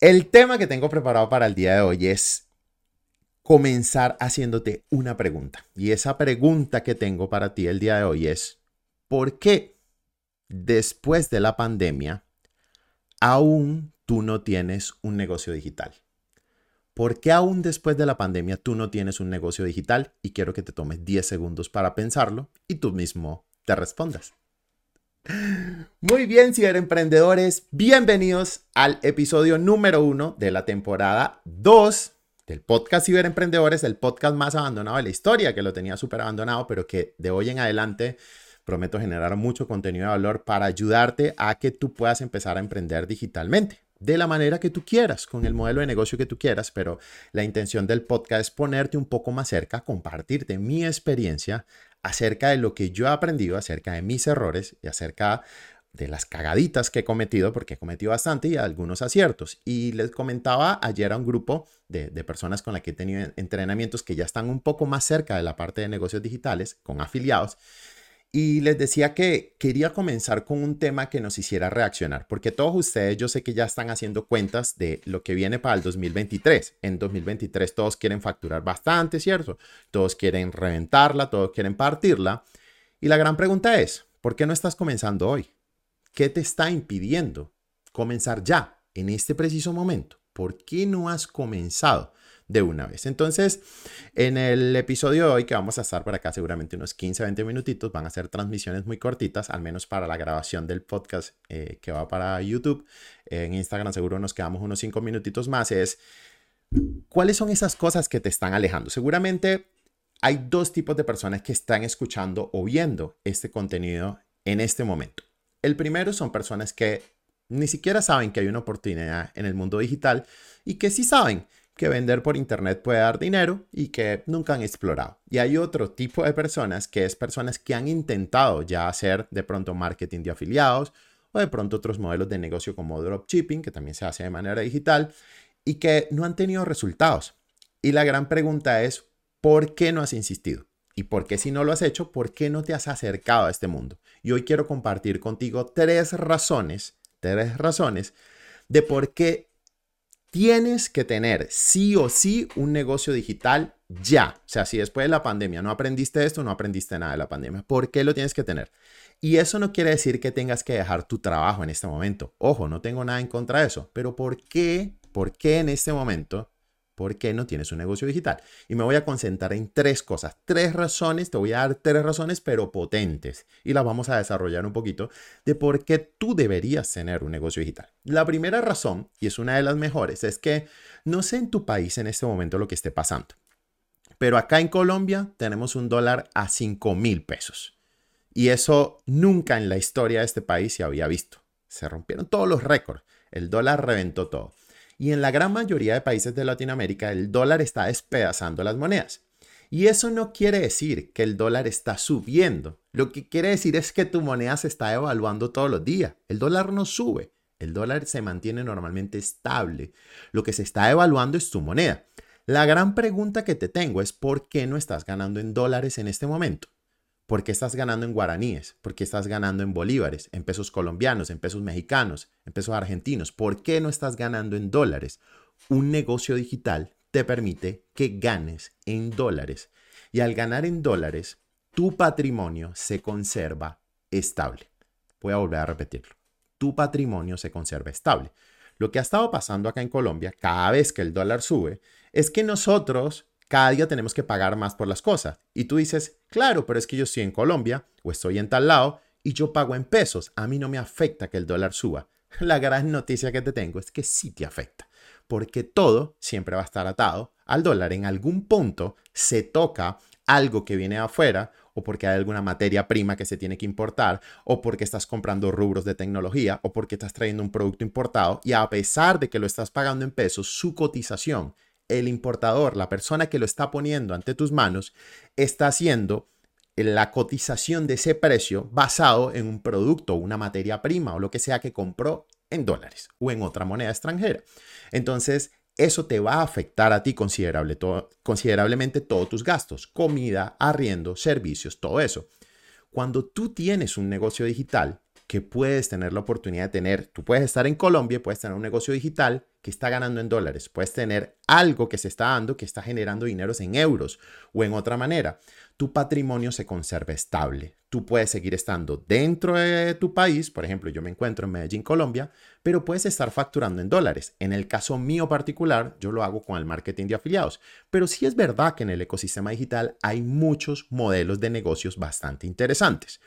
El tema que tengo preparado para el día de hoy es comenzar haciéndote una pregunta. Y esa pregunta que tengo para ti el día de hoy es, ¿por qué después de la pandemia aún tú no tienes un negocio digital? ¿Por qué aún después de la pandemia tú no tienes un negocio digital? Y quiero que te tomes 10 segundos para pensarlo y tú mismo te respondas. Muy bien, ciberemprendedores, bienvenidos al episodio número uno de la temporada 2 del podcast Ciberemprendedores, el podcast más abandonado de la historia, que lo tenía súper abandonado, pero que de hoy en adelante prometo generar mucho contenido de valor para ayudarte a que tú puedas empezar a emprender digitalmente de la manera que tú quieras, con el modelo de negocio que tú quieras, pero la intención del podcast es ponerte un poco más cerca, compartirte mi experiencia acerca de lo que yo he aprendido, acerca de mis errores y acerca de las cagaditas que he cometido, porque he cometido bastante y algunos aciertos. Y les comentaba ayer a un grupo de, de, personas con las que he tenido entrenamientos que ya están un poco más cerca de la parte de negocios digitales, con afiliados, y les decía que quería comenzar con un tema que nos hiciera reaccionar, porque todos ustedes yo sé que ya están haciendo cuentas de lo que viene para el 2023. En 2023 todos quieren facturar bastante, ¿cierto? Todos quieren reventarla, todos quieren partirla. Y la gran pregunta es, ¿por qué no estás comenzando hoy? ¿Qué te está impidiendo comenzar ya, en este preciso momento? ¿Por qué no has comenzado? De una vez. Entonces, en el episodio de hoy, que vamos a estar por acá seguramente unos 15, 20 minutitos, van a ser transmisiones muy cortitas, al menos para la grabación del podcast eh, que va para YouTube. En Instagram seguro nos quedamos unos 5 minutitos más. Es, ¿cuáles son esas cosas que te están alejando? Seguramente hay dos tipos de personas que están escuchando o viendo este contenido en este momento. El primero son personas que ni siquiera saben que hay una oportunidad en el mundo digital y que sí saben que vender por internet puede dar dinero y que nunca han explorado. Y hay otro tipo de personas que es personas que han intentado ya hacer de pronto marketing de afiliados o de pronto otros modelos de negocio como dropshipping, que también se hace de manera digital y que no han tenido resultados. Y la gran pregunta es, ¿por qué no has insistido? Y por qué si no lo has hecho, ¿por qué no te has acercado a este mundo? Y hoy quiero compartir contigo tres razones, tres razones de por qué tienes que tener sí o sí un negocio digital ya. O sea, si después de la pandemia no aprendiste esto, no aprendiste nada de la pandemia. ¿Por qué lo tienes que tener? Y eso no quiere decir que tengas que dejar tu trabajo en este momento. Ojo, no tengo nada en contra de eso. Pero ¿por qué? ¿Por qué en este momento ¿Por qué no tienes un negocio digital? Y me voy a concentrar en tres cosas, tres razones, te voy a dar tres razones, pero potentes. Y las vamos a desarrollar un poquito de por qué tú deberías tener un negocio digital. La primera razón, y es una de las mejores, es que no sé en tu país en este momento lo que esté pasando. Pero acá en Colombia tenemos un dólar a 5 mil pesos. Y eso nunca en la historia de este país se había visto. Se rompieron todos los récords. El dólar reventó todo. Y en la gran mayoría de países de Latinoamérica el dólar está despedazando las monedas. Y eso no quiere decir que el dólar está subiendo. Lo que quiere decir es que tu moneda se está evaluando todos los días. El dólar no sube. El dólar se mantiene normalmente estable. Lo que se está evaluando es tu moneda. La gran pregunta que te tengo es ¿por qué no estás ganando en dólares en este momento? ¿Por qué estás ganando en guaraníes? ¿Por qué estás ganando en bolívares, en pesos colombianos, en pesos mexicanos, en pesos argentinos? ¿Por qué no estás ganando en dólares? Un negocio digital te permite que ganes en dólares. Y al ganar en dólares, tu patrimonio se conserva estable. Voy a volver a repetirlo. Tu patrimonio se conserva estable. Lo que ha estado pasando acá en Colombia, cada vez que el dólar sube, es que nosotros cada día tenemos que pagar más por las cosas. Y tú dices, claro, pero es que yo estoy en Colombia o estoy en tal lado y yo pago en pesos. A mí no me afecta que el dólar suba. La gran noticia que te tengo es que sí te afecta, porque todo siempre va a estar atado al dólar. En algún punto se toca algo que viene de afuera o porque hay alguna materia prima que se tiene que importar, o porque estás comprando rubros de tecnología, o porque estás trayendo un producto importado, y a pesar de que lo estás pagando en pesos, su cotización el importador, la persona que lo está poniendo ante tus manos, está haciendo la cotización de ese precio basado en un producto, una materia prima o lo que sea que compró en dólares o en otra moneda extranjera. Entonces, eso te va a afectar a ti considerable, considerablemente todos tus gastos, comida, arriendo, servicios, todo eso. Cuando tú tienes un negocio digital que puedes tener la oportunidad de tener, tú puedes estar en Colombia, puedes tener un negocio digital que está ganando en dólares. Puedes tener algo que se está dando que está generando dineros en euros o en otra manera. Tu patrimonio se conserva estable. Tú puedes seguir estando dentro de tu país, por ejemplo, yo me encuentro en Medellín, Colombia, pero puedes estar facturando en dólares. En el caso mío particular, yo lo hago con el marketing de afiliados, pero sí es verdad que en el ecosistema digital hay muchos modelos de negocios bastante interesantes.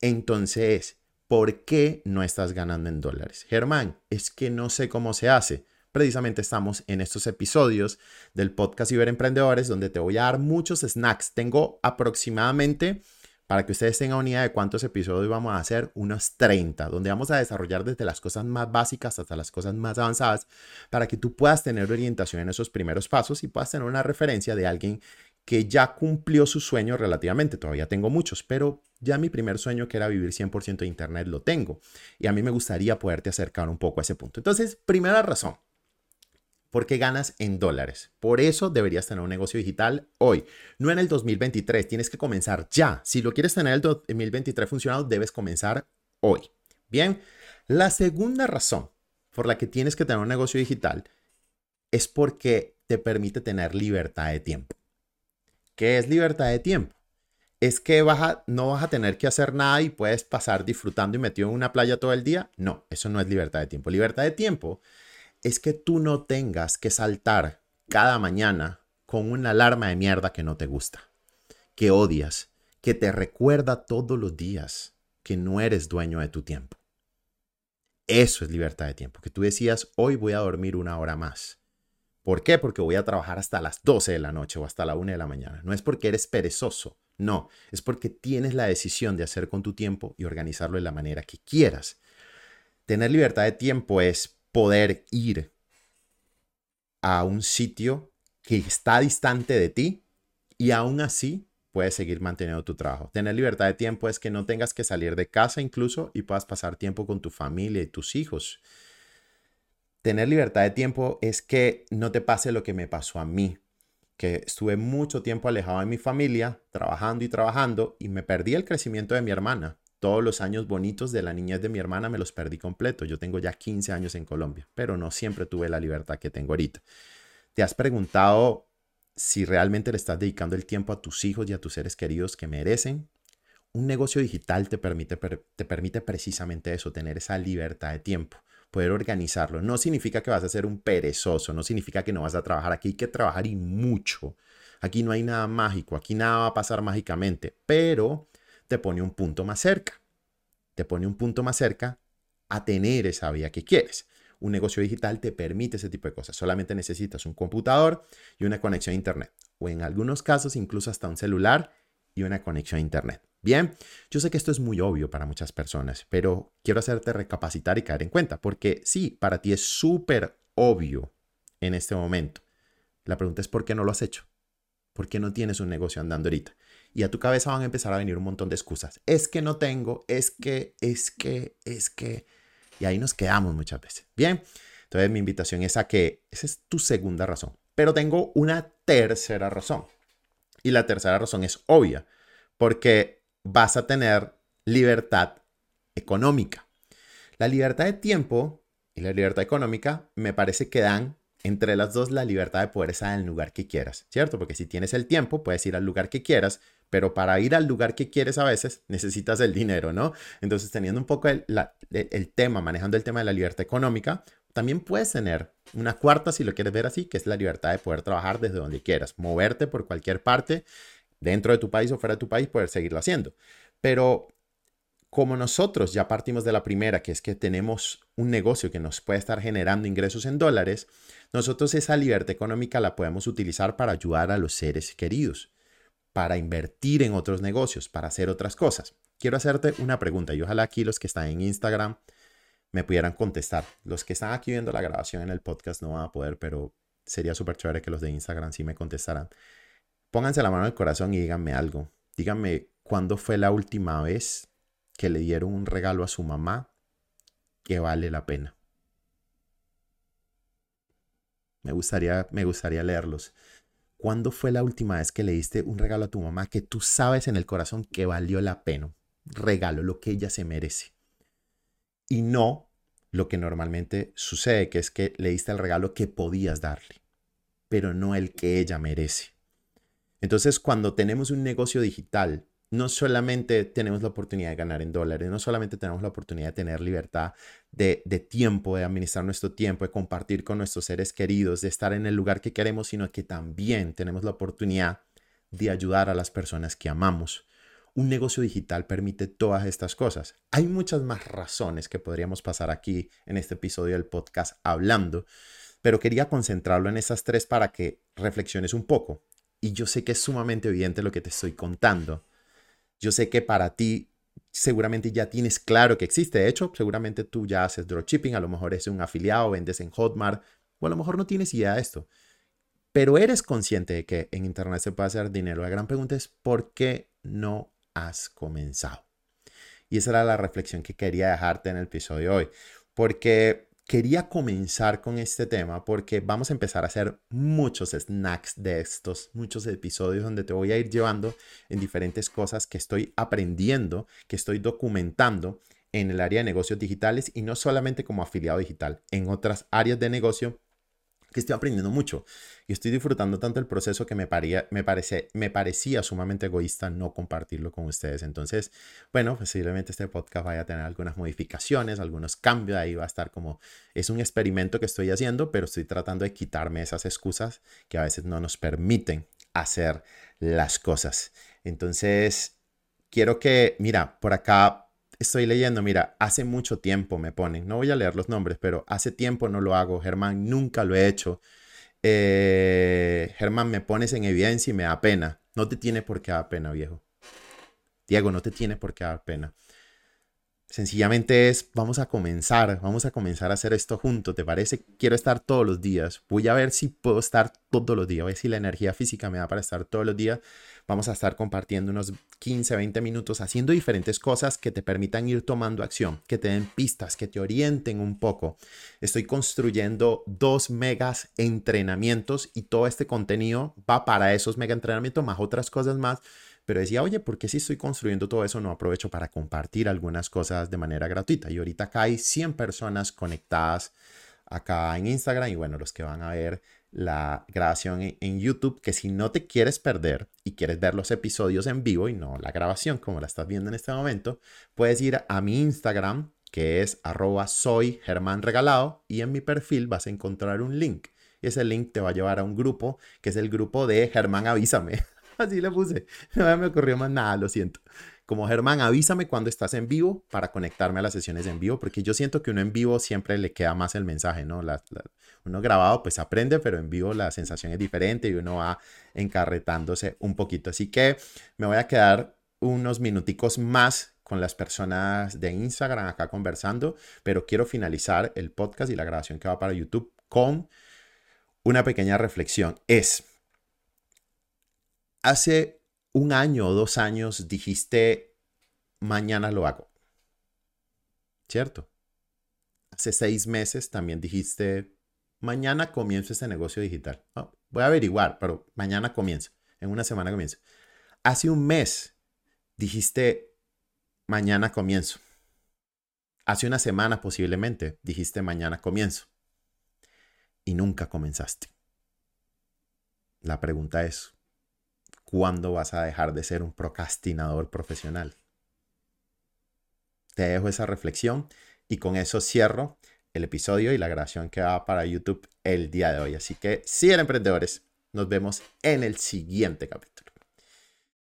Entonces, ¿por qué no estás ganando en dólares? Germán, es que no sé cómo se hace. Precisamente estamos en estos episodios del podcast Ciberemprendedores donde te voy a dar muchos snacks. Tengo aproximadamente, para que ustedes tengan una idea de cuántos episodios vamos a hacer, unos 30, donde vamos a desarrollar desde las cosas más básicas hasta las cosas más avanzadas, para que tú puedas tener orientación en esos primeros pasos y puedas tener una referencia de alguien que ya cumplió su sueño relativamente. Todavía tengo muchos, pero ya mi primer sueño, que era vivir 100% de Internet, lo tengo. Y a mí me gustaría poderte acercar un poco a ese punto. Entonces, primera razón, porque ganas en dólares. Por eso deberías tener un negocio digital hoy, no en el 2023. Tienes que comenzar ya. Si lo quieres tener el 2023 funcionado, debes comenzar hoy. Bien, la segunda razón por la que tienes que tener un negocio digital es porque te permite tener libertad de tiempo. ¿Qué es libertad de tiempo? ¿Es que no vas a tener que hacer nada y puedes pasar disfrutando y metido en una playa todo el día? No, eso no es libertad de tiempo. Libertad de tiempo es que tú no tengas que saltar cada mañana con una alarma de mierda que no te gusta, que odias, que te recuerda todos los días que no eres dueño de tu tiempo. Eso es libertad de tiempo, que tú decías, hoy voy a dormir una hora más ¿Por qué? Porque voy a trabajar hasta las 12 de la noche o hasta la 1 de la mañana. No es porque eres perezoso, no, es porque tienes la decisión de hacer con tu tiempo y organizarlo de la manera que quieras. Tener libertad de tiempo es poder ir a un sitio que está distante de ti y aún así puedes seguir manteniendo tu trabajo. Tener libertad de tiempo es que no tengas que salir de casa incluso y puedas pasar tiempo con tu familia y tus hijos tener libertad de tiempo es que no te pase lo que me pasó a mí, que estuve mucho tiempo alejado de mi familia, trabajando y trabajando, y me perdí el crecimiento de mi hermana. Todos los años bonitos de la niñez de mi hermana me los perdí completo. Yo tengo ya 15 años en Colombia, pero no siempre tuve la libertad que tengo ahorita. ¿Te has preguntado si realmente le estás dedicando el tiempo a tus hijos y a tus seres queridos que merecen? Un negocio digital te permite, te permite precisamente eso, tener esa libertad de tiempo poder organizarlo. No significa que vas a ser un perezoso, no significa que no vas a trabajar. Aquí hay que trabajar y mucho. Aquí no hay nada mágico, aquí nada va a pasar mágicamente, pero te pone un punto más cerca. Te pone un punto más cerca a tener esa vía que quieres. Un negocio digital te permite ese tipo de cosas. Solamente necesitas un computador y una conexión a Internet. O en algunos casos incluso hasta un celular y una conexión a Internet. Bien, yo sé que esto es muy obvio para muchas personas, pero quiero hacerte recapacitar y caer en cuenta, porque sí, para ti es súper obvio en este momento. La pregunta es ¿por qué no lo has hecho? ¿Por qué no tienes un negocio andando ahorita? Y a tu cabeza van a empezar a venir un montón de excusas. Es que no tengo, es que, es que, es que. Y ahí nos quedamos muchas veces. Bien, entonces mi invitación es a que esa es tu segunda razón. Pero tengo una tercera razón. Y la tercera razón es obvia, porque vas a tener libertad económica. La libertad de tiempo y la libertad económica me parece que dan entre las dos la libertad de poder estar en el lugar que quieras, ¿cierto? Porque si tienes el tiempo, puedes ir al lugar que quieras, pero para ir al lugar que quieres a veces necesitas el dinero, ¿no? Entonces, teniendo un poco el, el tema, manejando el tema de la libertad económica, también puedes tener una cuarta, si lo quieres ver así, que es la libertad de poder trabajar desde donde quieras, moverte por cualquier parte dentro de tu país o fuera de tu país, poder seguirlo haciendo. Pero como nosotros ya partimos de la primera, que es que tenemos un negocio que nos puede estar generando ingresos en dólares, nosotros esa libertad económica la podemos utilizar para ayudar a los seres queridos, para invertir en otros negocios, para hacer otras cosas. Quiero hacerte una pregunta y ojalá aquí los que están en Instagram me pudieran contestar. Los que están aquí viendo la grabación en el podcast no van a poder, pero sería súper chévere que los de Instagram sí me contestaran. Pónganse la mano al corazón y díganme algo. Díganme cuándo fue la última vez que le dieron un regalo a su mamá que vale la pena. Me gustaría, me gustaría leerlos. ¿Cuándo fue la última vez que le diste un regalo a tu mamá que tú sabes en el corazón que valió la pena? Regalo, lo que ella se merece. Y no lo que normalmente sucede, que es que le diste el regalo que podías darle, pero no el que ella merece. Entonces, cuando tenemos un negocio digital, no solamente tenemos la oportunidad de ganar en dólares, no solamente tenemos la oportunidad de tener libertad de, tiempo, de administrar nuestro tiempo, de compartir con nuestros seres queridos, de estar en el lugar que queremos, sino que también tenemos la oportunidad de ayudar a las personas que amamos. Un negocio digital permite todas estas cosas. Hay muchas más razones que podríamos pasar aquí en este episodio del podcast hablando, pero quería concentrarlo en esas tres para que reflexiones un poco. Y yo sé que es sumamente evidente lo que te estoy contando yo sé que para ti seguramente ya tienes claro que existe. De hecho, seguramente tú ya haces dropshipping, a lo mejor eres un afiliado, vendes en Hotmart, o a lo mejor no tienes idea de esto. Pero eres consciente de que en Internet se puede hacer dinero. La gran pregunta es, ¿por qué no has comenzado? Y esa era la reflexión que quería dejarte en el episodio de hoy. Porque quería comenzar con este tema porque vamos a empezar a hacer muchos snacks de estos, muchos episodios donde te voy a ir llevando en diferentes cosas que estoy aprendiendo, que estoy documentando en el área de negocios digitales y no solamente como afiliado digital, en otras áreas de negocio que estoy aprendiendo mucho y estoy disfrutando tanto el proceso que me, parece, me parecía sumamente egoísta no compartirlo con ustedes. Entonces, bueno, posiblemente este podcast vaya a tener algunas modificaciones, algunos cambios, ahí va a estar como, es un experimento que estoy haciendo, pero estoy tratando de quitarme esas excusas que a veces no nos permiten hacer las cosas. Entonces, quiero que, mira, por acá estoy leyendo, mira, hace mucho tiempo me ponen, no voy a leer los nombres, pero hace tiempo no lo hago, Germán, nunca lo he hecho. Eh, Germán, me pones en evidencia y me da pena. No te tiene por qué dar pena, viejo. Diego, no te tiene por qué dar pena. Sencillamente es, vamos a comenzar, vamos a comenzar a hacer esto juntos, ¿te parece? Quiero estar todos los días. Voy a ver si puedo estar todos los días, a ver si la energía física me da para estar todos los días. Vamos a estar compartiendo unos 15, 20 minutos haciendo diferentes cosas que te permitan ir tomando acción, que te den pistas, que te orienten un poco. Estoy construyendo dos megas entrenamientos y todo este contenido va para esos mega entrenamientos más otras cosas más pero decía, oye, ¿por qué si estoy construyendo todo eso no aprovecho para compartir algunas cosas de manera gratuita? Y ahorita acá hay 100 personas conectadas acá en Instagram y bueno, los que van a ver la grabación en, YouTube, que si no te quieres perder y quieres ver los episodios en vivo y no la grabación como la estás viendo en este momento, puedes ir a mi Instagram, que es arroba soy Germán y en mi perfil vas a encontrar un link. Y ese link te va a llevar a un grupo, que es el grupo de Germán Avísame. Así le puse. No me ocurrió más nada, lo siento. Como Germán, avísame cuando estás en vivo para conectarme a las sesiones en vivo, porque yo siento que uno en vivo siempre le queda más el mensaje, ¿no? uno grabado pues aprende, pero en vivo la sensación es diferente y uno va encarretándose un poquito. Así que me voy a quedar unos minuticos más con las personas de Instagram acá conversando, pero quiero finalizar el podcast y la grabación que va para YouTube con una pequeña reflexión. Es, hace un año o dos años dijiste, mañana lo hago. ¿Cierto? Hace seis meses también dijiste, mañana comienzo este negocio digital. voy a averiguar, pero mañana comienzo. En una semana comienzo. Hace un mes dijiste, mañana comienzo. Hace una semana posiblemente dijiste, mañana comienzo. Y nunca comenzaste. La pregunta es, ¿cuándo vas a dejar de ser un procrastinador profesional? Te dejo esa reflexión y con eso cierro el episodio y la grabación que va para YouTube el día de hoy. Así que, si eran emprendedores, nos vemos en el siguiente capítulo.